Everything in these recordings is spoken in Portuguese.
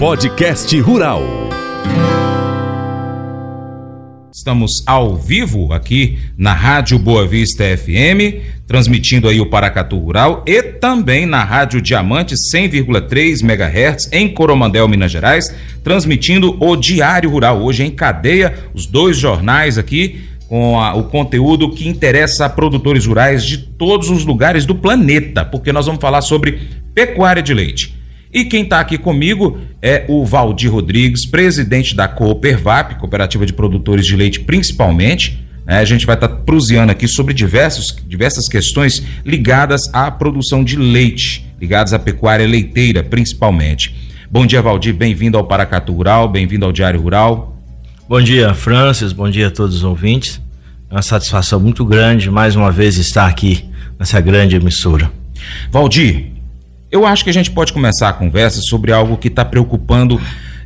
Podcast Rural. Estamos ao vivo aqui na Rádio Boa Vista FM, transmitindo aí o Paracatu Rural e também na Rádio Diamante 100,3 MHz em Coromandel, Minas Gerais, transmitindo o Diário Rural hoje em cadeia, os dois jornais aqui com a, o conteúdo que interessa a produtores rurais de todos os lugares do planeta, porque nós vamos falar sobre pecuária de leite. E quem está aqui comigo é o Valdir Rodrigues, presidente da Coopervap, Cooperativa de Produtores de Leite, principalmente. É, a gente vai estar tá prusiando aqui sobre diversos, diversas questões ligadas à produção de leite, ligadas à pecuária leiteira, principalmente. Bom dia, Valdir. Bem-vindo ao Paracatu Rural, bem-vindo ao Diário Rural. Bom dia, Francis. Bom dia a todos os ouvintes. É uma satisfação muito grande mais uma vez estar aqui nessa grande emissora. Valdir, eu acho que a gente pode começar a conversa sobre algo que está preocupando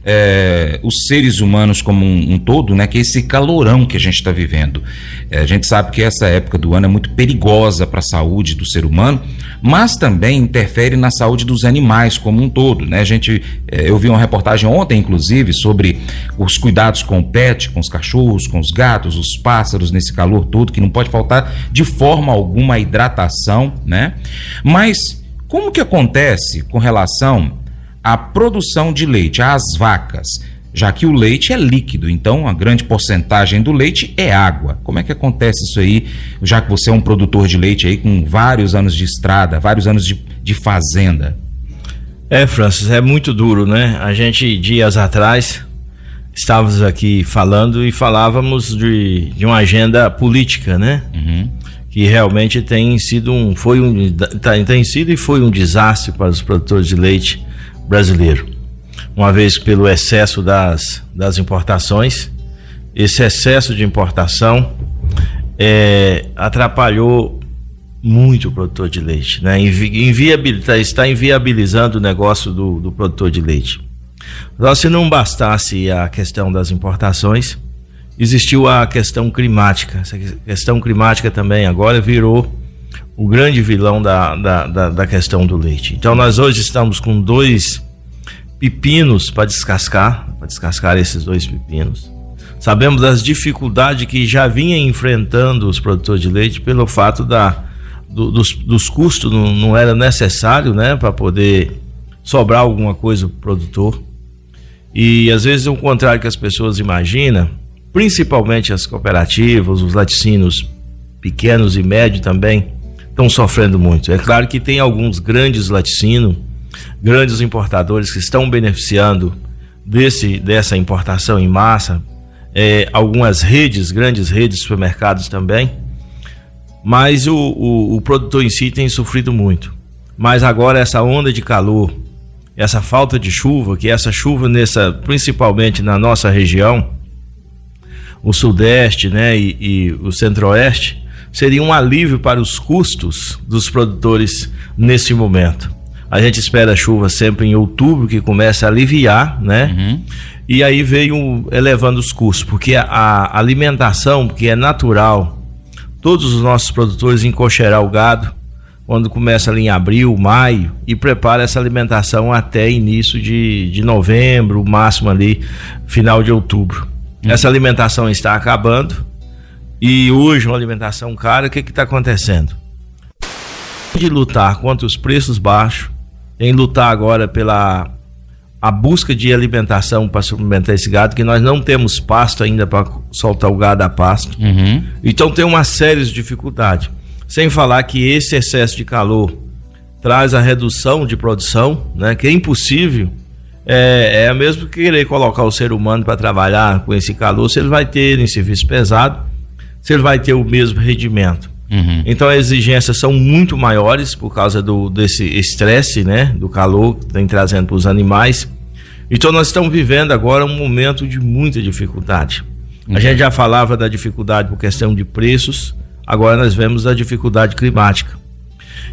é, os seres humanos como um, um, todo, né? Que é esse calorão que a gente está vivendo. É, a gente sabe que essa época do ano é muito perigosa para a saúde do ser humano, mas também interfere na saúde dos animais como um todo, né? A gente, é, eu vi uma reportagem ontem, inclusive, sobre os cuidados com o pet, com os cachorros, com os gatos, os pássaros nesse calor todo, que não pode faltar de forma alguma a hidratação, né? Mas como que acontece com relação à produção de leite, às vacas? Já que o leite é líquido, então a grande porcentagem do leite é água. Como é que acontece isso aí, já que você é um produtor de leite aí com vários anos de estrada, vários anos de, de fazenda? É, Francis, é muito duro, né? A gente, dias atrás, estávamos aqui falando e falávamos de, de uma agenda política, né? Uhum que realmente tem sido um foi um tá, tem sido e foi um desastre para os produtores de leite brasileiro. Uma vez pelo excesso das, das importações, esse excesso de importação é, atrapalhou muito o produtor de leite, né? Inviabilita, está inviabilizando o negócio do, do produtor de leite. Então, se não bastasse a questão das importações, existiu a questão climática. Essa questão climática também agora virou o grande vilão da, da, da, da questão do leite. Então nós hoje estamos com dois pepinos para descascar, para descascar esses dois pepinos. Sabemos das dificuldades que já vinha enfrentando os produtores de leite pelo fato da, do, dos, dos custos, não, não era necessário né, para poder sobrar alguma coisa para o produtor. E às vezes o contrário que as pessoas imaginam, principalmente as cooperativas, os laticínios pequenos e médios também estão sofrendo muito. É claro que tem alguns grandes laticínios, grandes importadores que estão beneficiando desse, dessa importação em massa, é, algumas redes, grandes redes de supermercados também, mas o, o, o produtor em si tem sofrido muito. Mas agora essa onda de calor, essa falta de chuva, que essa chuva nessa, principalmente na nossa região, o Sudeste né, e, e o Centro-Oeste, seria um alívio para os custos dos produtores nesse momento. A gente espera chuva sempre em outubro, que começa a aliviar, né? Uhum. E aí veio elevando os custos, porque a, a, alimentação, que é natural, todos os nossos produtores encoxerar o gado, quando começa ali em abril, maio, e prepara essa alimentação até início de, de novembro, máximo ali, final de outubro. Uhum. Essa alimentação está acabando e hoje uma alimentação cara, o que está acontecendo? De lutar contra os preços baixos, em lutar agora pela a busca de alimentação para suplementar esse gado, que nós não temos pasto ainda para soltar o gado a pasto. Uhum. Então tem uma série de dificuldades. Sem falar que esse excesso de calor traz a redução de produção, né, que é impossível é, é mesmo querer colocar o ser humano para trabalhar com esse calor, se ele vai ter em serviço pesado, se ele vai ter o mesmo rendimento. Uhum. Então as exigências são muito maiores por causa do, desse estresse, né, do calor que tem trazendo para os animais. Então nós estamos vivendo agora um momento de muita dificuldade. Uhum. A gente já falava da dificuldade por questão de preços, agora nós vemos a dificuldade climática.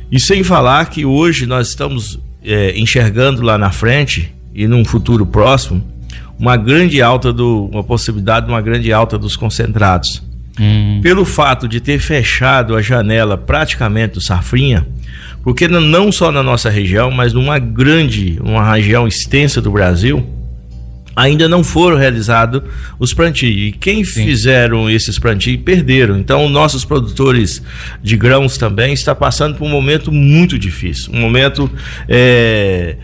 E sem falar que hoje nós estamos é, enxergando lá na frente e num futuro próximo uma grande alta do uma possibilidade de uma grande alta dos concentrados. Hum. Pelo fato de ter fechado a janela praticamente do safrinha, Porque não só na nossa região, mas numa grande, uma região extensa do Brasil, ainda não foram realizados os plantios. E quem Sim. fizeram esses plantios perderam. Então, nossos produtores de grãos também está passando por um momento muito difícil, um momento é,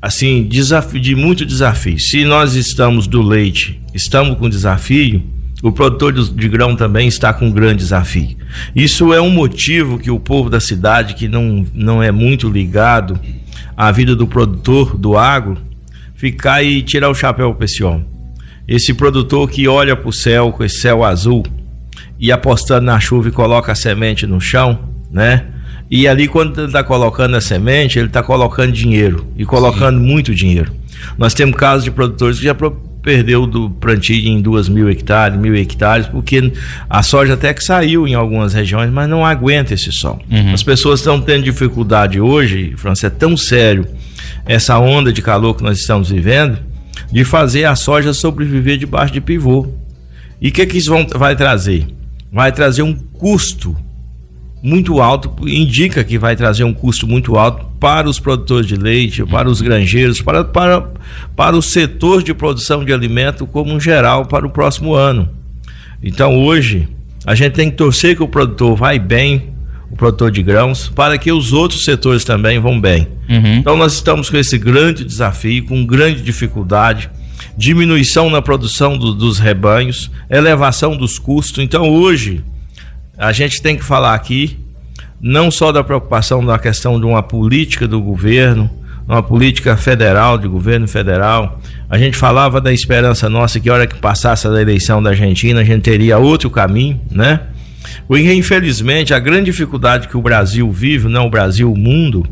assim desafio, de muito desafio. Se nós estamos do leite, estamos com desafio. O produtor de grão também está com um grande desafio. Isso é um motivo que o povo da cidade, que não, não é muito ligado à vida do produtor do agro, ficar e tirar o chapéu para esse homem. Esse produtor que olha para o céu, com esse céu azul, e apostando na chuva e coloca a semente no chão, né? E ali, quando ele está colocando a semente, ele está colocando dinheiro e colocando Sim. muito dinheiro. Nós temos casos de produtores que já perdeu do plantio em duas mil hectares, mil hectares, porque a soja até que saiu em algumas regiões, mas não aguenta esse sol. Uhum. As pessoas estão tendo dificuldade hoje, França, é tão sério essa onda de calor que nós estamos vivendo, de fazer a soja sobreviver debaixo de pivô. E o que, que isso vão, vai trazer? Vai trazer um custo muito alto, indica que vai trazer um custo muito alto para os produtores de leite, para os granjeiros, para, para, para o setor de produção de alimento como um geral para o próximo ano. Então hoje a gente tem que torcer que o produtor vai bem, o produtor de grãos, para que os outros setores também vão bem. Uhum. Então nós estamos com esse grande desafio, com grande dificuldade, diminuição na produção do, dos rebanhos, elevação dos custos. Então hoje a gente tem que falar aqui não só da preocupação da questão de uma política do governo, uma política federal, de governo federal. A gente falava da esperança nossa que a hora que passasse a eleição da Argentina, a gente teria outro caminho, né? Porque, infelizmente, a grande dificuldade que o Brasil vive, não o Brasil, o mundo,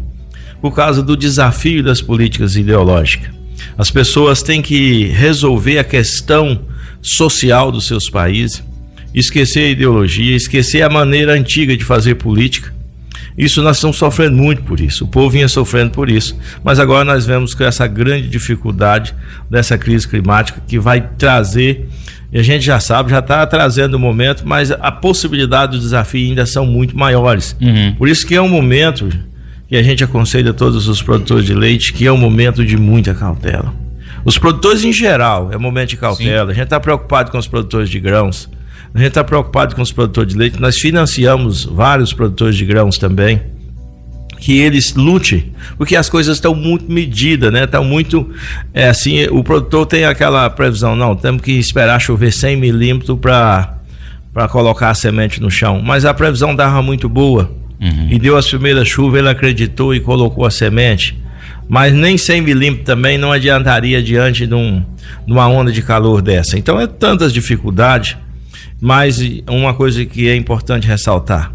por causa do desafio das políticas ideológicas. As pessoas têm que resolver a questão social dos seus países, esquecer a ideologia, esquecer a maneira antiga de fazer política. Isso nós estamos sofrendo muito por isso. O povo vinha sofrendo por isso. Mas agora nós vemos com essa grande dificuldade dessa crise climática que vai trazer e a gente já sabe, já está trazendo o momento, mas a possibilidade do desafio ainda são muito maiores. Uhum. Por isso que é um momento que a gente aconselha todos os produtores de leite que é um momento de muita cautela. Os produtores em geral é um momento de cautela. Sim. A gente está preocupado com os produtores de grãos, a gente está preocupado com os produtores de leite. Nós financiamos vários produtores de grãos também que eles lute, porque as coisas estão muito medidas, né? Estão muito, é assim, o produtor tem aquela previsão, não, temos que esperar chover 100 milímetros para para colocar a semente no chão, mas a previsão dava muito boa uhum. e deu as primeiras chuvas, ele acreditou e colocou a semente, mas nem 100 milímetros também não adiantaria diante de, um, de uma onda de calor dessa. Então é tantas dificuldades, mas uma coisa que é importante ressaltar,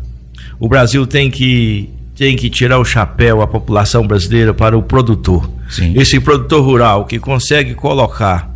o Brasil tem que tem que tirar o chapéu a população brasileira para o produtor. Sim. Esse produtor rural que consegue colocar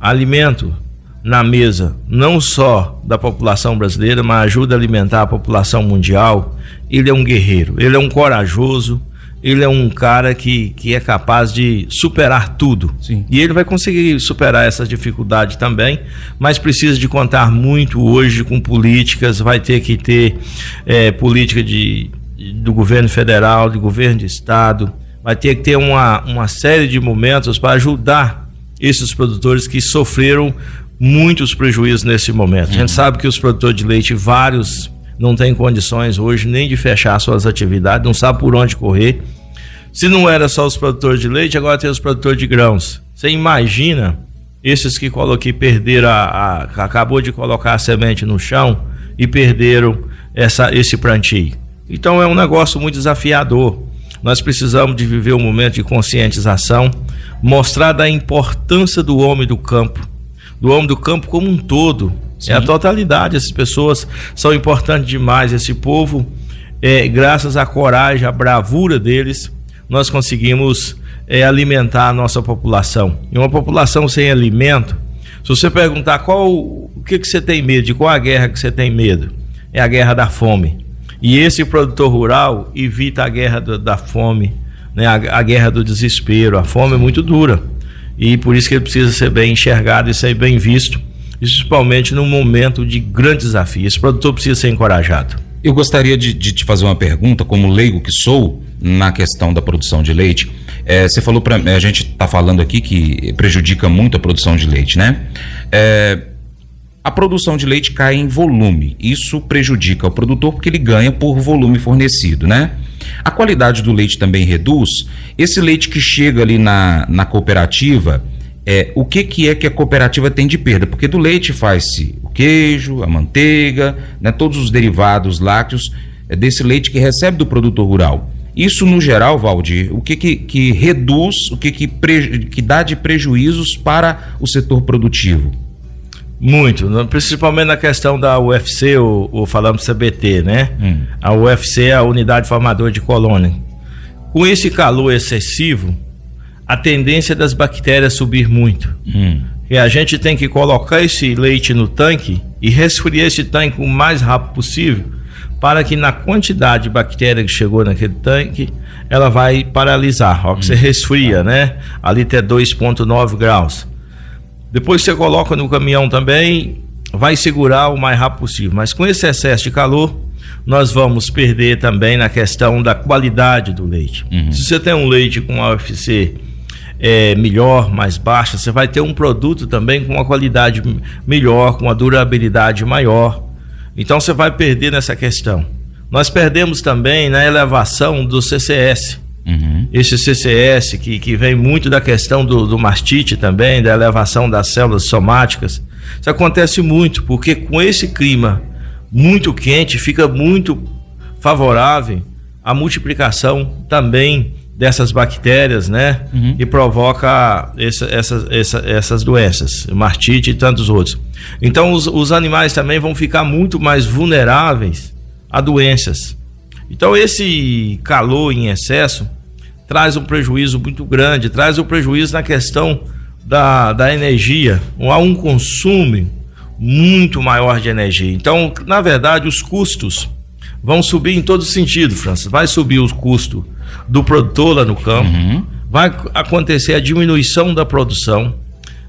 alimento na mesa, não só da população brasileira, mas ajuda a alimentar a população mundial. Ele é um guerreiro, ele é um corajoso, ele é um cara que, que é capaz de superar tudo. Sim. E ele vai conseguir superar essas dificuldades também, mas precisa de contar muito hoje com políticas, vai ter que ter é, política de do governo federal, do governo de estado, vai ter que ter uma, uma série de momentos para ajudar esses produtores que sofreram muitos prejuízos nesse momento. A gente uhum. sabe que os produtores de leite, vários, não têm condições hoje nem de fechar suas atividades, não sabe por onde correr. Se não era só os produtores de leite, agora tem os produtores de grãos. Você imagina esses que coloquei perderam a, a, acabou de colocar a semente no chão e perderam essa, esse plantio. Então é um negócio muito desafiador. Nós precisamos de viver um momento de conscientização, mostrar da importância do homem do campo, do homem do campo como um todo. Sim. É a totalidade. Essas pessoas são importantes demais. Esse povo, é, graças à coragem, à bravura deles, nós conseguimos é, alimentar a nossa população. E uma população sem alimento, se você perguntar qual o que, que você tem medo, de qual a guerra que você tem medo, é a guerra da fome. E esse produtor rural evita a guerra do, da fome, né? A, a, guerra do desespero. A fome é muito dura. E por isso que ele precisa ser bem enxergado e ser bem visto, principalmente num momento de grande desafio. Esse produtor precisa ser encorajado. Eu gostaria de, de, te fazer uma pergunta, como leigo que sou, na questão da produção de leite. É, você falou para a gente está falando aqui que prejudica muito a produção de leite, né? É, a produção de leite cai em volume. Isso prejudica o produtor porque ele ganha por volume fornecido, né? A qualidade do leite também reduz. Esse leite que chega ali na, na cooperativa, é, o que, que é que a cooperativa tem de perda? Porque do leite faz-se o queijo, a manteiga, né, todos os derivados lácteos é, desse leite que recebe do produtor rural. Isso, no geral, Valdir, o que, que, que reduz, o que, que, que dá de prejuízos para o setor produtivo? Muito, principalmente na questão da UFC, ou, ou falamos CBT, né? Hum. A UFC é a Unidade Formadora de Colônia. Com esse calor excessivo, a tendência das bactérias subir muito. Hum. E a gente tem que colocar esse leite no tanque e resfriar esse tanque o mais rápido possível, para que na quantidade de bactéria que chegou naquele tanque, ela vai paralisar. Ó, que hum. você resfria, né? Ali até 2,9 graus. Depois você coloca no caminhão também, vai segurar o mais rápido possível. Mas com esse excesso de calor, nós vamos perder também na questão da qualidade do leite. Uhum. Se você tem um leite com UFC é, melhor, mais baixa, você vai ter um produto também com uma qualidade melhor, com uma durabilidade maior. Então você vai perder nessa questão. Nós perdemos também na elevação do CCS. Uhum. Esse CCS que, que vem muito da questão do, do mastite também, da elevação das células somáticas. Isso acontece muito, porque com esse clima muito quente fica muito favorável a multiplicação também dessas bactérias, né? Uhum. E provoca essa, essa, essa, essas doenças, mastite e tantos outros. Então, os, os animais também vão ficar muito mais vulneráveis a doenças. Então, esse calor em excesso traz um prejuízo muito grande, traz um prejuízo na questão da, da energia. Há um consumo muito maior de energia. Então, na verdade, os custos vão subir em todo sentido, Francis. Vai subir o custo do produtor lá no campo, uhum. vai acontecer a diminuição da produção,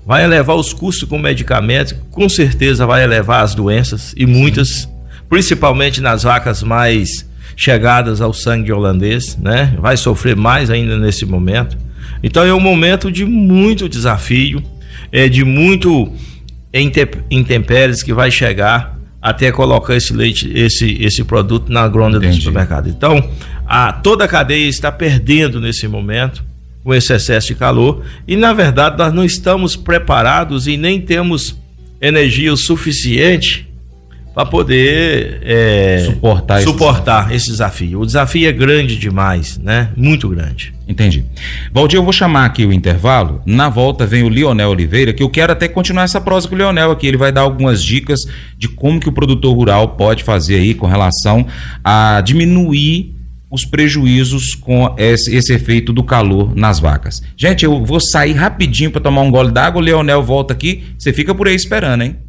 vai elevar os custos com medicamentos, com certeza vai elevar as doenças e muitas, Sim. principalmente nas vacas mais chegadas ao sangue holandês, né? Vai sofrer mais ainda nesse momento. Então é um momento de muito desafio, é de muito intempéries que vai chegar até colocar esse leite, esse, esse produto na gronda do supermercado. Então, a, toda a cadeia está perdendo nesse momento com esse excesso de calor e, na verdade, nós não estamos preparados e nem temos energia o suficiente para poder é, suportar, suportar esse, esse, desafio. O desafio é grande demais, né? Muito grande. Entendi. Valdir, eu vou chamar aqui o intervalo. Na volta vem o Lionel Oliveira, que eu quero até continuar essa prosa com o Lionel aqui. Ele vai dar algumas dicas de como que o produtor rural pode fazer aí com relação a diminuir os prejuízos com esse, esse, efeito do calor nas vacas. Gente, eu vou sair rapidinho para tomar um gole d'água. O Leonel volta aqui. Você fica por aí esperando, hein?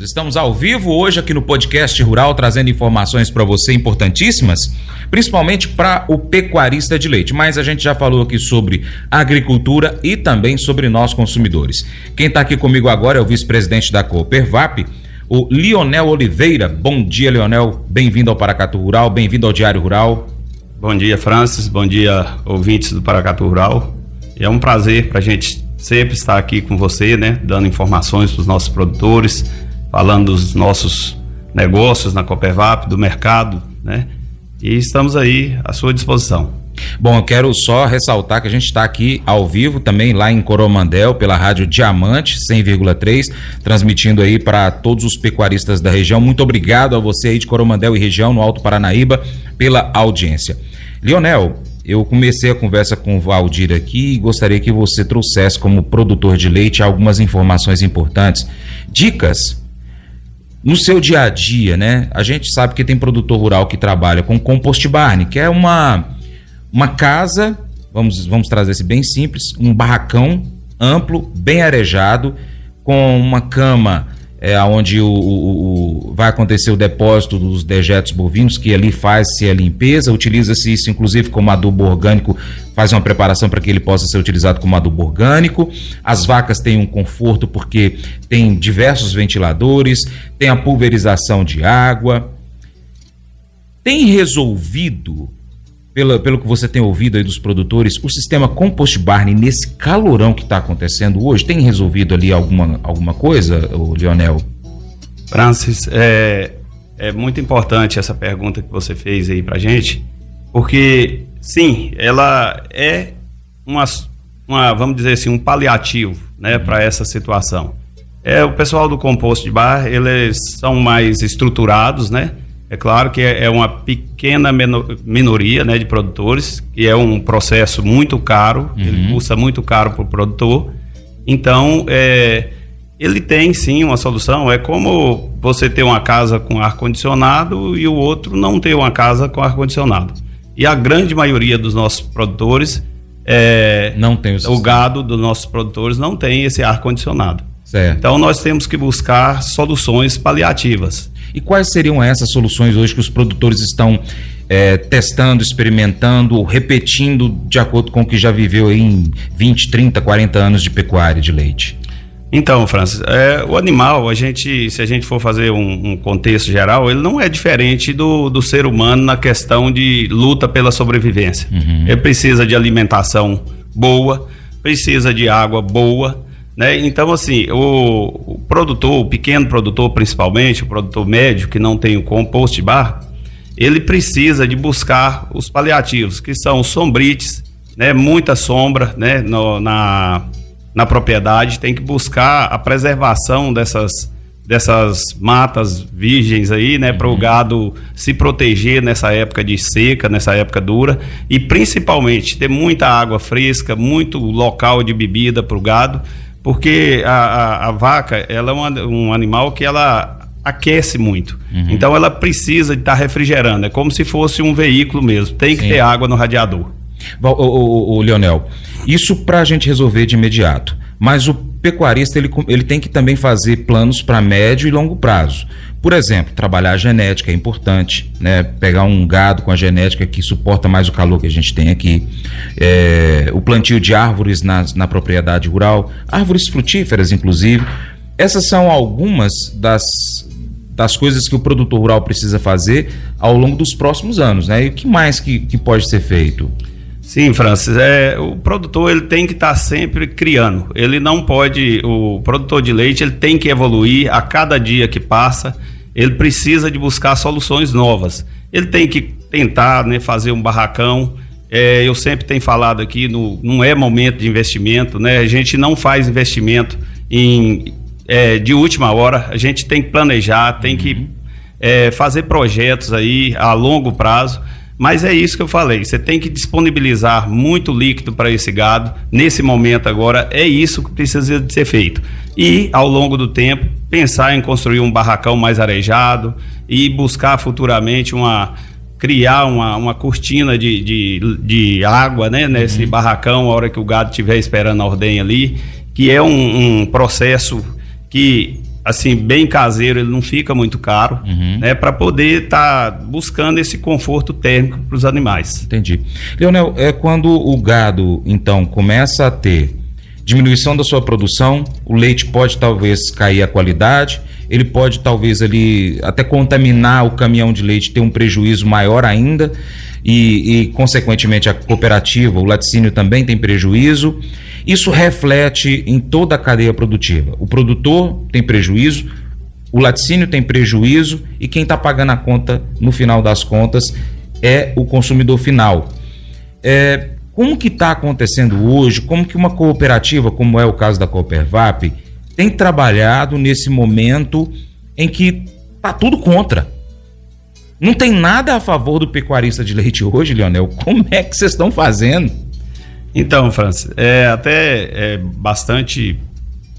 Estamos ao vivo hoje aqui no Podcast Rural trazendo informações para você importantíssimas, principalmente para o pecuarista de leite. Mas a gente já falou aqui sobre agricultura e também sobre nós consumidores. Quem está aqui comigo agora é o vice-presidente da Coopervap, o Lionel Oliveira. Bom dia, Lionel. Bem-vindo ao Paracatu Rural, bem-vindo ao Diário Rural. Bom dia, Francis. Bom dia, ouvintes do Paracatu Rural. É um prazer para a gente sempre estar aqui com você, né, dando informações para os nossos produtores, falando dos nossos negócios na Copevap, do mercado, né? E estamos aí à sua disposição. Bom, eu quero só ressaltar que a gente está aqui ao vivo também lá em Coromandel pela Rádio Diamante 100,3, transmitindo aí para todos os pecuaristas da região. Muito obrigado a você aí de Coromandel e região no Alto Paranaíba pela audiência. Lionel, eu comecei a conversa com o Valdir aqui e gostaria que você trouxesse como produtor de leite algumas informações importantes, dicas no seu dia a dia, né? A gente sabe que tem produtor rural que trabalha com compost barn, que é uma uma casa, vamos, vamos trazer esse bem simples, um barracão amplo, bem arejado, com uma cama é, onde o, o, o, vai acontecer o depósito dos dejetos bovinos, que ali faz-se a limpeza, utiliza-se isso inclusive como adubo orgânico, faz uma preparação para que ele possa ser utilizado como adubo orgânico. As vacas têm um conforto porque tem diversos ventiladores, tem a pulverização de água. Tem resolvido pelo, pelo que você tem ouvido aí dos produtores, o sistema Compost Barney, nesse calorão que está acontecendo hoje, tem resolvido ali alguma, alguma coisa, o Lionel? Francis, é, é muito importante essa pergunta que você fez aí pra gente, porque, sim, ela é uma, uma vamos dizer assim, um paliativo, né, para essa situação. É, o pessoal do composto de bar, eles são mais estruturados, né, é claro que é, é uma pequena minoria né, de produtores, que é um processo muito caro, uhum. ele custa muito caro para o produtor. Então, é, ele tem sim uma solução. É como você ter uma casa com ar-condicionado e o outro não ter uma casa com ar-condicionado. E a grande maioria dos nossos produtores, é, não tem o, o gado dos nossos produtores não tem esse ar-condicionado. Então, nós temos que buscar soluções paliativas. E quais seriam essas soluções hoje que os produtores estão é, testando, experimentando, repetindo de acordo com o que já viveu em 20, 30, 40 anos de pecuária de leite? Então, Francis, é, o animal, a gente, se a gente for fazer um, um, contexto geral, ele não é diferente do, do ser humano na questão de luta pela sobrevivência. Uhum. Ele precisa de alimentação boa, precisa de água boa, né? Então, assim, o, o, produtor, o pequeno produtor principalmente, o produtor médio que não tem o compost bar, ele precisa de buscar os paliativos, que são sombrites, né? muita sombra né? No, na, na propriedade, tem que buscar a preservação dessas, dessas matas virgens aí, né, para o uhum. gado se proteger nessa época de seca, nessa época dura, e principalmente ter muita água fresca, muito local de bebida para o gado porque a, a, a vaca ela é uma, um animal que ela aquece muito. Uhum. Então ela precisa de estar tá refrigerando. É como se fosse um veículo mesmo. Tem que Sim. ter água no radiador. Bom, o, o, o Leonel, isso para a gente resolver de imediato. Mas o pecuarista ele, ele tem que também fazer planos para médio e longo prazo. Por exemplo, trabalhar a genética é importante, né? Pegar um gado com a genética que suporta mais o calor que a gente tem aqui. É, o plantio de árvores na, na propriedade rural, árvores frutíferas, inclusive. Essas são algumas das, das coisas que o produtor rural precisa fazer ao longo dos próximos anos, né? E o que mais que, que pode ser feito? Sim, Francis, é, o produtor ele tem que estar tá sempre criando. Ele não pode, o produtor de leite ele tem que evoluir a cada dia que passa. Ele precisa de buscar soluções novas. Ele tem que tentar, né, fazer um barracão. É, eu sempre tenho falado aqui, no, não é momento de investimento, né? A gente não faz investimento em, é, de última hora. A gente tem que planejar, tem que uhum. é, fazer projetos aí a longo prazo mas é isso que eu falei, você tem que disponibilizar muito líquido para esse gado. Nesse momento agora, é isso que precisa de ser feito. E, ao longo do tempo, pensar em construir um barracão mais arejado e buscar futuramente uma criar uma, uma cortina de, de, de água né, nesse uhum. barracão, a hora que o gado estiver esperando a ordem ali, que é um, um processo que assim, bem caseiro, ele não fica muito caro, uhum. né? Para poder estar tá buscando esse conforto térmico para os animais. Entendi. Leonel, é quando o gado, então, começa a ter diminuição da sua produção, o leite pode talvez cair a qualidade, ele pode talvez ali até contaminar o caminhão de leite, ter um prejuízo maior ainda, e, e consequentemente a cooperativa, o laticínio também tem prejuízo. Isso reflete em toda a cadeia produtiva. O produtor tem prejuízo, o laticínio tem prejuízo e quem está pagando a conta no final das contas é o consumidor final. É, como que está acontecendo hoje? Como que uma cooperativa, como é o caso da Coopervap, tem trabalhado nesse momento em que tá tudo contra? Não tem nada a favor do pecuarista de leite hoje, Leonel. Como é que vocês estão fazendo? Então, Francis, é até é bastante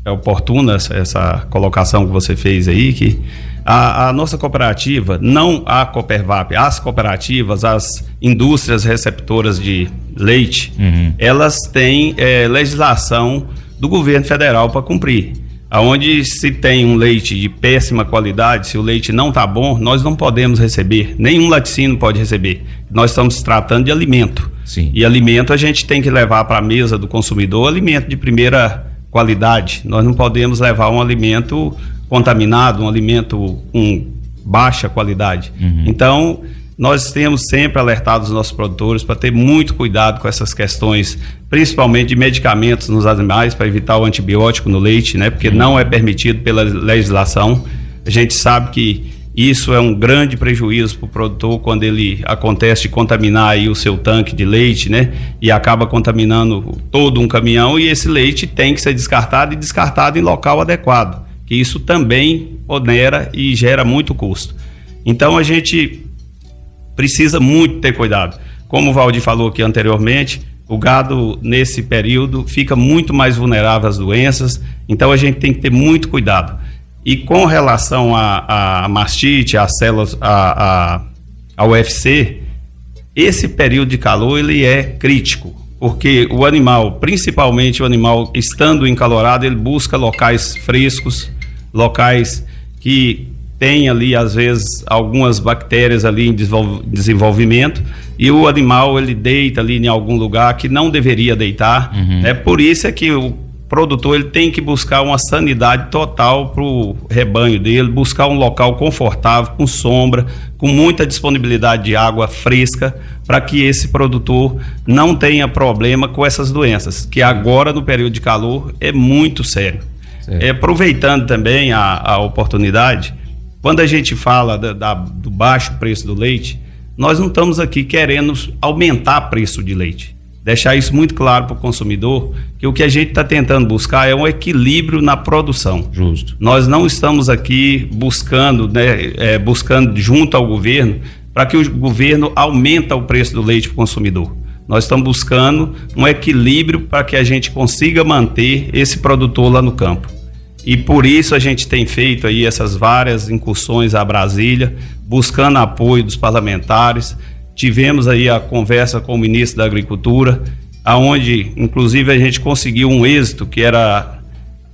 oportuna essa, essa colocação que você fez aí, que a, a, nossa cooperativa, não a Coopervap, as cooperativas, as indústrias receptoras de leite, uhum. elas têm é, legislação do governo federal para cumprir. Aonde se tem um leite de péssima qualidade, se o leite não está bom, nós não podemos receber, nenhum laticínio pode receber. Nós estamos tratando de alimento. Sim. E alimento a gente tem que levar para a mesa do consumidor alimento de primeira qualidade. Nós não podemos levar um alimento contaminado, um alimento com baixa qualidade. Uhum. Então, nós temos sempre alertado os nossos produtores para ter muito cuidado com essas questões, principalmente de medicamentos nos animais, para evitar o antibiótico no leite, né? Porque não é permitido pela legislação. A gente sabe que isso é um grande prejuízo para o produtor quando ele acontece de contaminar aí o seu tanque de leite, né? E acaba contaminando todo um caminhão e esse leite tem que ser descartado e descartado em local adequado que isso também onera e gera muito custo. Então a gente precisa muito ter cuidado. Como o Valdir falou aqui anteriormente, o gado nesse período fica muito mais vulnerável às doenças, então a gente tem que ter muito cuidado. E com relação à mastite, às células, a, a, UFC, esse período de calor ele é crítico, porque o animal, principalmente o animal estando encalorado, ele busca locais frescos, locais que tem ali às vezes algumas bactérias ali em desenvolvimento e o animal ele deita ali em algum lugar que não deveria deitar. Uhum. É por isso é que o produtor ele tem que buscar uma sanidade total para o rebanho dele, buscar um local confortável, com sombra, com muita disponibilidade de água fresca, para que esse produtor não tenha problema com essas doenças, que agora no período de calor é muito sério. É, aproveitando também a, a oportunidade, quando a gente fala da, da, do baixo preço do leite, nós não estamos aqui querendo aumentar o preço de leite. Deixar isso muito claro para o consumidor, que o que a gente está tentando buscar é um equilíbrio na produção. Justo. Nós não estamos aqui buscando, né, é, buscando junto ao governo, para que o governo aumente o preço do leite para o consumidor. Nós estamos buscando um equilíbrio para que a gente consiga manter esse produtor lá no campo. E por isso a gente tem feito aí essas várias incursões a Brasília, buscando apoio dos parlamentares. Tivemos aí a conversa com o ministro da Agricultura, aonde inclusive a gente conseguiu um êxito que era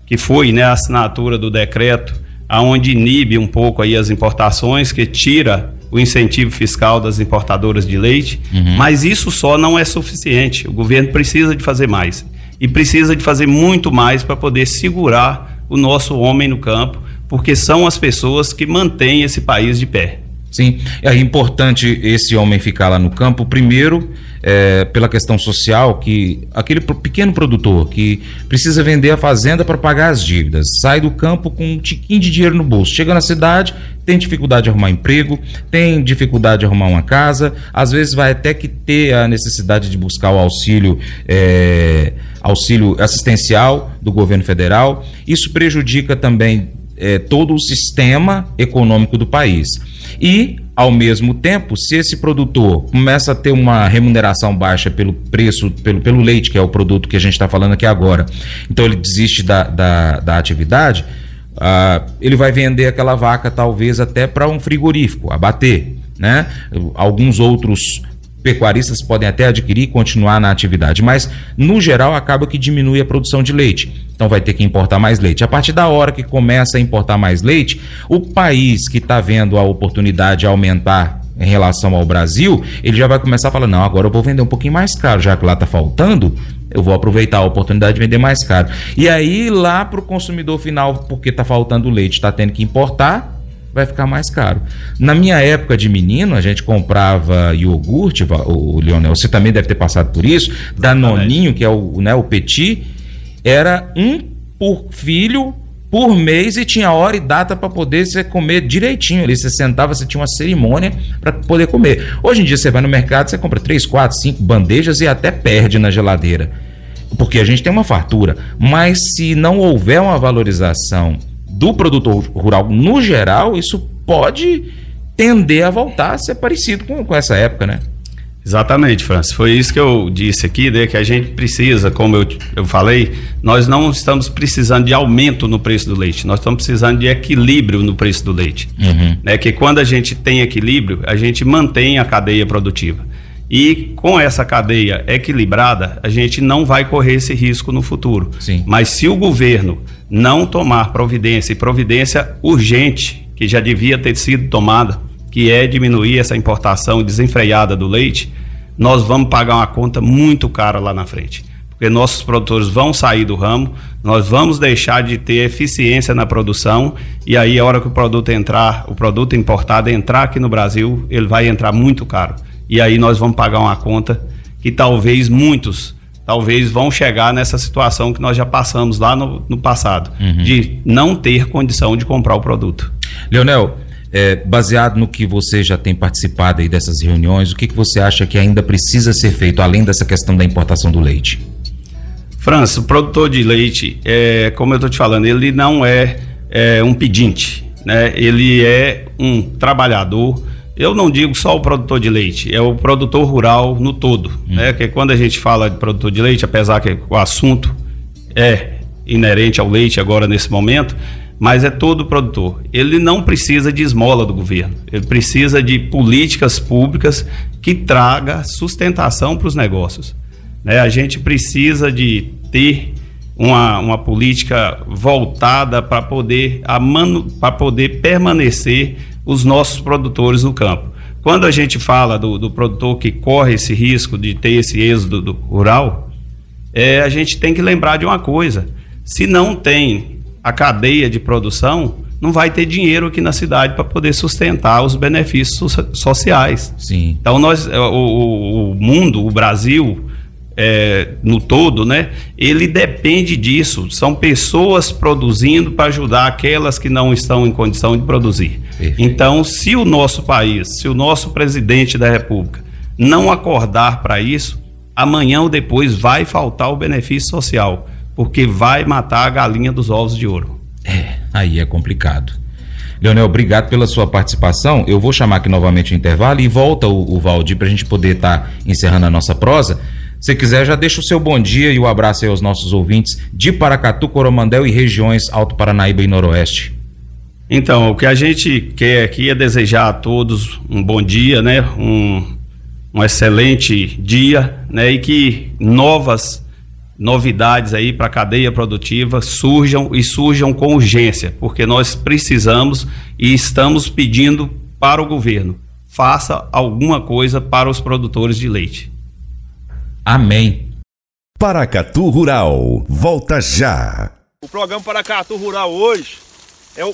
que foi né, a assinatura do decreto, aonde inibe um pouco aí as importações, que tira o incentivo fiscal das importadoras de leite, uhum. mas isso só não é suficiente. O governo precisa de fazer mais e precisa de fazer muito mais para poder segurar o nosso homem no campo, porque são as pessoas que mantêm esse país de pé. Sim, é importante esse homem ficar lá no campo, primeiro, é, pela questão social, que aquele pequeno produtor que precisa vender a fazenda para pagar as dívidas, sai do campo com um tiquinho de dinheiro no bolso, chega na cidade, tem dificuldade de arrumar emprego, tem dificuldade de arrumar uma casa, às vezes vai até que ter a necessidade de buscar o auxílio. É, auxílio assistencial do governo federal. Isso prejudica também é, todo o sistema econômico do país. E, ao mesmo tempo, se esse produtor começa a ter uma remuneração baixa pelo preço, pelo, pelo leite, que é o produto que a gente está falando aqui agora, então ele desiste da, da, da atividade, uh, ele vai vender aquela vaca talvez até para um frigorífico, abater. Né? Alguns outros pecuaristas podem até adquirir e continuar na atividade, mas no geral acaba que diminui a produção de leite. Então vai ter que importar mais leite. A partir da hora que começa a importar mais leite, o país que está vendo a oportunidade de aumentar em relação ao Brasil, ele já vai começar a falar: não, agora eu vou vender um pouquinho mais caro, já que lá está faltando, eu vou aproveitar a oportunidade de vender mais caro. E aí, lá para o consumidor final, porque está faltando leite, está tendo que importar, vai ficar mais caro. Na minha época de menino, a gente comprava iogurte, o Leonel, você também deve ter passado por isso, da Noninho, que é o, né, o Petit, era um por filho por mês e tinha hora e data para poder você comer direitinho ali. Você sentava, você tinha uma cerimônia para poder comer. Hoje em dia você vai no mercado, você compra 3, 4, 5 bandejas e até perde na geladeira. Porque a gente tem uma fartura. Mas se não houver uma valorização do produtor rural no geral, isso pode tender a voltar a ser parecido com, com essa época, né? Exatamente, Francis. Foi isso que eu disse aqui, né, que a gente precisa, como eu, eu falei, nós não estamos precisando de aumento no preço do leite, nós estamos precisando de equilíbrio no preço do leite. Uhum. Né, que quando a gente tem equilíbrio, a gente mantém a cadeia produtiva. E com essa cadeia equilibrada, a gente não vai correr esse risco no futuro. Sim. Mas se o governo não tomar providência, e providência urgente, que já devia ter sido tomada, que é diminuir essa importação desenfreada do leite, nós vamos pagar uma conta muito cara lá na frente. Porque nossos produtores vão sair do ramo, nós vamos deixar de ter eficiência na produção, e aí a hora que o produto entrar, o produto importado entrar aqui no Brasil, ele vai entrar muito caro. E aí nós vamos pagar uma conta que talvez muitos talvez vão chegar nessa situação que nós já passamos lá no, no passado, uhum. de não ter condição de comprar o produto. Leonel, é, baseado no que você já tem participado aí dessas reuniões, o que, que você acha que ainda precisa ser feito, além dessa questão da importação do leite? França, o produtor de leite, é, como eu estou te falando, ele não é, é um pedinte, né? ele é um trabalhador. Eu não digo só o produtor de leite, é o produtor rural no todo. Hum. Né? Que quando a gente fala de produtor de leite, apesar que o assunto é inerente ao leite agora nesse momento, mas é todo produtor. Ele não precisa de esmola do governo, ele precisa de políticas públicas que traga sustentação para os negócios. Né? A gente precisa de ter uma, uma política voltada para poder, para poder permanecer os nossos produtores no campo. Quando a gente fala do, do produtor que corre esse risco de ter esse êxodo rural, é, a gente tem que lembrar de uma coisa: se não tem a cadeia de produção, não vai ter dinheiro aqui na cidade para poder sustentar os benefícios so sociais. Sim. Então nós, é, o, o mundo, o Brasil é, no todo, né? Ele depende disso. São pessoas produzindo para ajudar aquelas que não estão em condição de produzir. Perfeito. Então, se o nosso país, se o nosso presidente da República não acordar para isso, amanhã ou depois vai faltar o benefício social porque vai matar a galinha dos ovos de ouro. É, aí é complicado. Leonel, obrigado pela sua participação. Eu vou chamar aqui novamente o intervalo e volta o, o Valdir para a gente poder estar tá encerrando a nossa prosa. Se quiser, já deixa o seu bom dia e o um abraço aí aos nossos ouvintes de Paracatu, Coromandel e regiões Alto Paranaíba e Noroeste. Então, o que a gente quer aqui é desejar a todos um bom dia, né? Um, um excelente dia, né? E que novas novidades aí para a cadeia produtiva surjam e surjam com urgência, porque nós precisamos e estamos pedindo para o governo faça alguma coisa para os produtores de leite. Amém. Paracatu Rural, volta já. O programa Paracatu Rural hoje é o,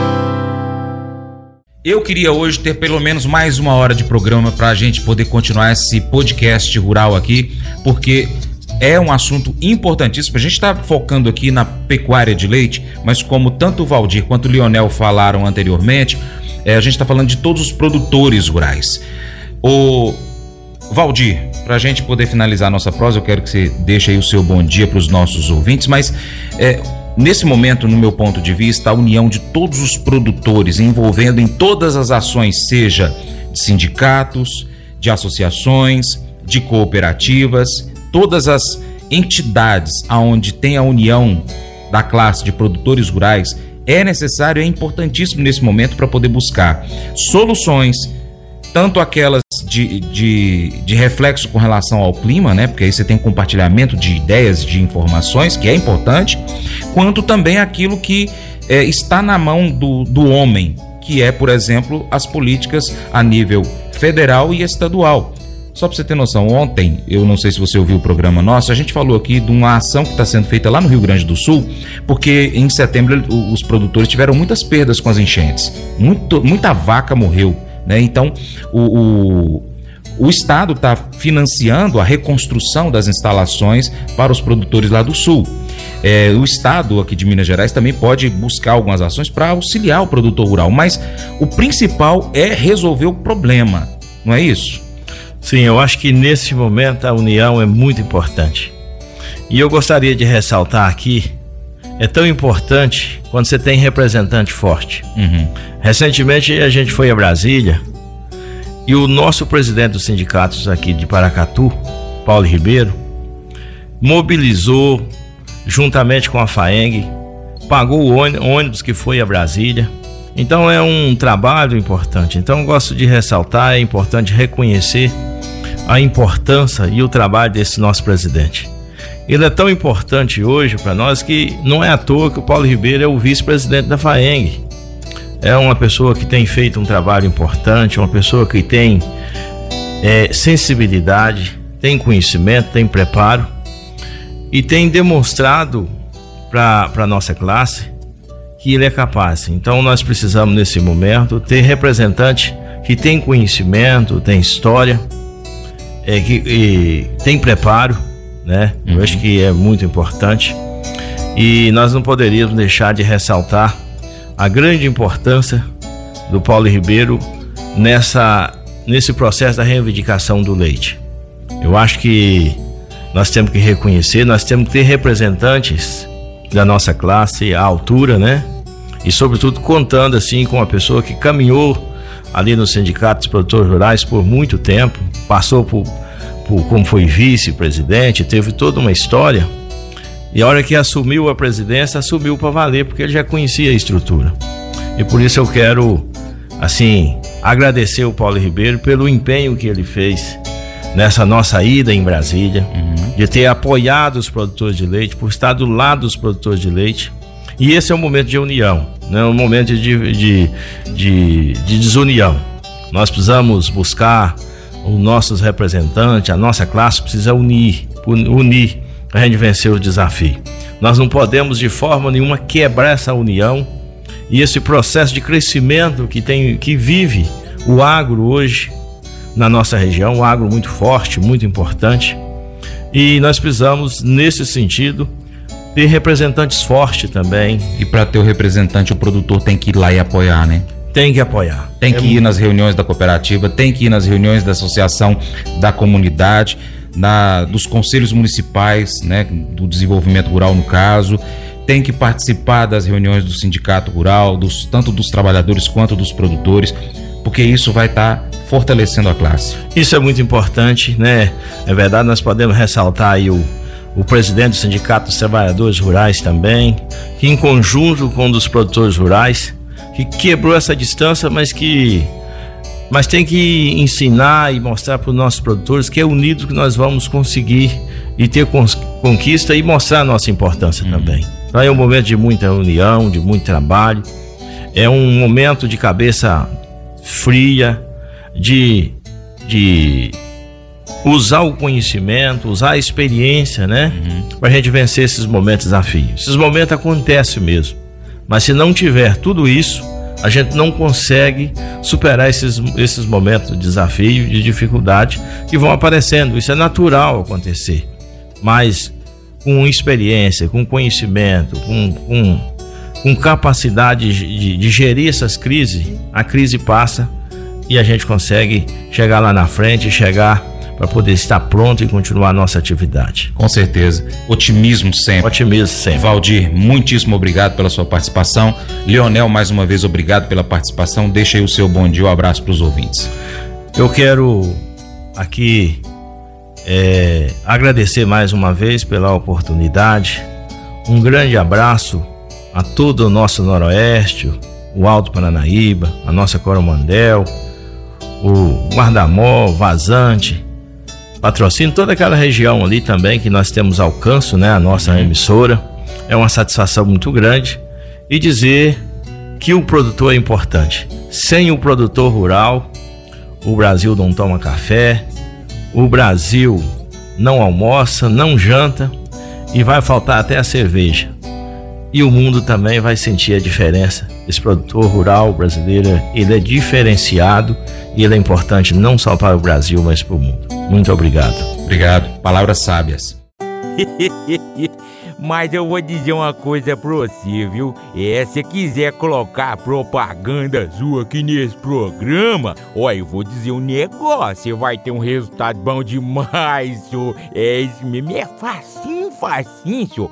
Eu queria hoje ter pelo menos mais uma hora de programa para a gente poder continuar esse podcast rural aqui, porque é um assunto importantíssimo. A gente está focando aqui na pecuária de leite, mas como tanto o Valdir quanto o Lionel falaram anteriormente, é, a gente está falando de todos os produtores rurais. O Valdir, para a gente poder finalizar a nossa prosa, eu quero que você deixe aí o seu bom dia para os nossos ouvintes, mas é, nesse momento, no meu ponto de vista, a união de todos os produtores envolvendo em todas as ações, seja de sindicatos, de associações, de cooperativas, todas as entidades aonde tem a união da classe de produtores rurais é necessário, é importantíssimo nesse momento para poder buscar soluções, tanto aquelas de, de, de, reflexo com relação ao clima, né? Porque aí você tem compartilhamento de ideias, de informações, que é importante, quanto também aquilo que é, está na mão do, do homem, que é, por exemplo, as políticas a nível federal e estadual. Só para você ter noção, ontem, eu não sei se você ouviu o programa nosso, a gente falou aqui de uma ação que está sendo feita lá no Rio Grande do Sul, porque em setembro os produtores tiveram muitas perdas com as enchentes. Muito, muita vaca morreu. Né? Então, o, o, o Estado está financiando a reconstrução das instalações para os produtores lá do Sul. É, o Estado aqui de Minas Gerais também pode buscar algumas ações para auxiliar o produtor rural, mas o principal é resolver o problema, não é isso? Sim, eu acho que nesse momento a união é muito importante. E eu gostaria de ressaltar aqui, é tão importante quando você tem representante forte. Uhum. Recentemente a gente foi a Brasília e o nosso presidente dos sindicatos aqui de Paracatu, Paulo Ribeiro, mobilizou juntamente com a FAENG, pagou o ônibus que foi a Brasília. Então é um trabalho importante. Então eu gosto de ressaltar, é importante reconhecer a importância e o trabalho desse nosso presidente. Ele é tão importante hoje para nós que não é à toa que o Paulo Ribeiro é o vice-presidente da FAENG. É uma pessoa que tem feito um trabalho importante, uma pessoa que tem é, sensibilidade, tem conhecimento, tem preparo e tem demonstrado para a nossa classe que ele é capaz. Então nós precisamos nesse momento ter representante que tem conhecimento, tem história é, que tem preparo, né? Uhum. Eu acho que é muito importante. E nós não poderíamos deixar de ressaltar a grande importância do Paulo Ribeiro nessa nesse processo da reivindicação do leite. Eu acho que nós temos que reconhecer, nós temos que ter representantes da nossa classe à altura, né? E sobretudo contando assim com uma pessoa que caminhou ali no Sindicato dos Produtores Rurais por muito tempo, passou por, por como foi vice-presidente, teve toda uma história. E a hora que assumiu a presidência, assumiu para valer, porque ele já conhecia a estrutura. E por isso eu quero, assim, agradecer o Paulo Ribeiro pelo empenho que ele fez nessa nossa ida em Brasília, uhum. de ter apoiado os produtores de leite, por estar do lado dos produtores de leite. E esse é um momento de união, não é um momento de, de, de, de desunião. Nós precisamos buscar os nossos representantes, a nossa classe precisa unir, unir a gente vencer o desafio. Nós não podemos de forma nenhuma quebrar essa união e esse processo de crescimento que tem que vive o agro hoje na nossa região, um agro muito forte, muito importante. E nós precisamos nesse sentido ter representantes fortes também. E para ter o representante, o produtor tem que ir lá e apoiar, né? Tem que apoiar. Tem que é ir muito... nas reuniões da cooperativa, tem que ir nas reuniões da associação da comunidade, na, dos conselhos municipais, né, do desenvolvimento rural no caso, tem que participar das reuniões do sindicato rural, dos, tanto dos trabalhadores quanto dos produtores, porque isso vai estar tá fortalecendo a classe. Isso é muito importante, né? É verdade, nós podemos ressaltar aí o, o presidente do Sindicato dos Trabalhadores Rurais também, que em conjunto com um dos produtores rurais, que quebrou essa distância, mas que mas tem que ensinar e mostrar para os nossos produtores que é unido que nós vamos conseguir e ter conquista e mostrar a nossa importância uhum. também. Então é um momento de muita união, de muito trabalho, é um momento de cabeça fria, de, de usar o conhecimento, usar a experiência, né? Uhum. Para a gente vencer esses momentos desafios. Esses momentos acontecem mesmo. Mas se não tiver tudo isso, a gente não consegue superar esses, esses momentos de desafio, de dificuldade que vão aparecendo. Isso é natural acontecer. Mas com experiência, com conhecimento, com, com, com capacidade de, de gerir essas crises, a crise passa e a gente consegue chegar lá na frente, chegar para poder estar pronto e continuar a nossa atividade. Com certeza. Otimismo sempre. Otimismo sempre. Valdir, muitíssimo obrigado pela sua participação. Leonel, mais uma vez, obrigado pela participação. Deixa aí o seu bom dia, um abraço para os ouvintes. Eu quero aqui É, agradecer mais uma vez pela oportunidade. Um grande abraço a todo o nosso Noroeste, o Alto Paranaíba, a nossa Coromandel, o Guardamó, Vazante, patrocínio, toda aquela região ali também que nós temos alcance, né? A nossa emissora. É uma satisfação muito grande. E dizer que o produtor é importante. Sem o produtor rural, o Brasil não toma café, o Brasil não almoça, não janta e vai faltar até a cerveja. E o mundo também vai sentir a diferença. Esse produtor rural brasileiro, ele é diferenciado e ele é importante não só para o Brasil, mas para o mundo. Muito obrigado. Obrigado. Palavras sábias. Mas eu vou dizer uma coisa pra você, viu? É, se quiser colocar propaganda sua aqui nesse programa, ó, eu vou dizer um negócio, você vai ter um resultado bom demais, senhor. É isso mesmo, é facinho, facinho, senhor.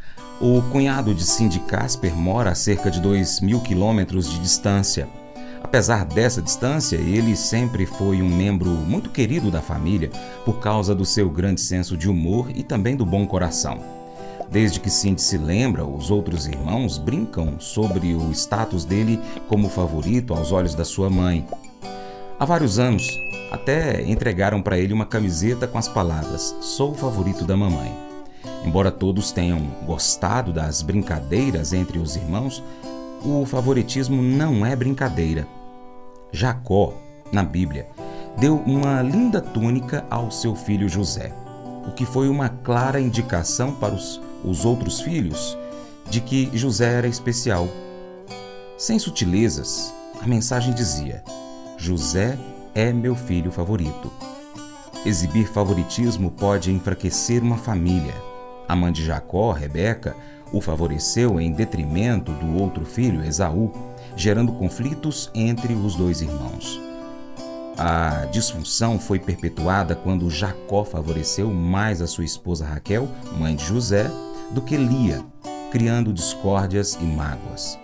O cunhado de Cindy Casper mora a cerca de 2 mil quilômetros de distância. Apesar dessa distância, ele sempre foi um membro muito querido da família por causa do seu grande senso de humor e também do bom coração. Desde que Cindy se lembra, os outros irmãos brincam sobre o status dele como favorito aos olhos da sua mãe. Há vários anos, até entregaram para ele uma camiseta com as palavras: Sou o favorito da mamãe. Embora todos tenham gostado das brincadeiras entre os irmãos, o favoritismo não é brincadeira. Jacó, na Bíblia, deu uma linda túnica ao seu filho José, o que foi uma clara indicação para os os outros filhos de que José era especial. Sem sutilezas, a mensagem dizia: José é meu filho favorito. Exibir favoritismo pode enfraquecer uma família. A mãe de Jacó, Rebeca, o favoreceu em detrimento do outro filho, Esaú, gerando conflitos entre os dois irmãos. A disfunção foi perpetuada quando Jacó favoreceu mais a sua esposa Raquel, mãe de José, do que Lia, criando discórdias e mágoas.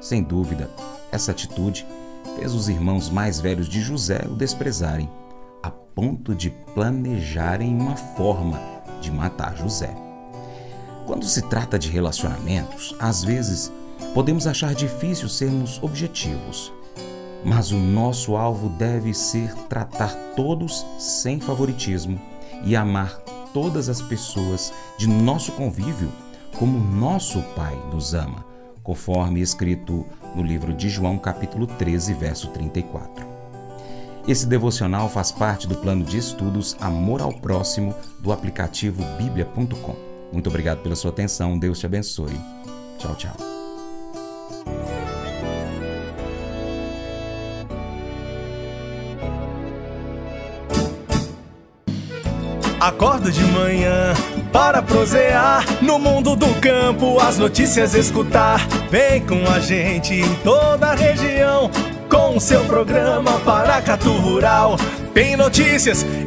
Sem dúvida, essa atitude fez os irmãos mais velhos de José o desprezarem, a ponto de planejarem uma forma de matar José. Quando se trata de relacionamentos, às vezes podemos achar difícil sermos objetivos, mas o nosso alvo deve ser tratar todos sem favoritismo e amar todas as pessoas de nosso convívio como nosso Pai nos ama, conforme escrito no livro de João, capítulo 13, verso 34. Esse devocional faz parte do plano de estudos Amor ao Próximo do aplicativo bíblia.com. Muito obrigado pela sua atenção, Deus te abençoe. Tchau, tchau. Acordo de manhã para prosear no mundo do campo, as notícias escutar. Vem com a gente em toda a região com o seu programa Paracatu Rural. Tem notícias,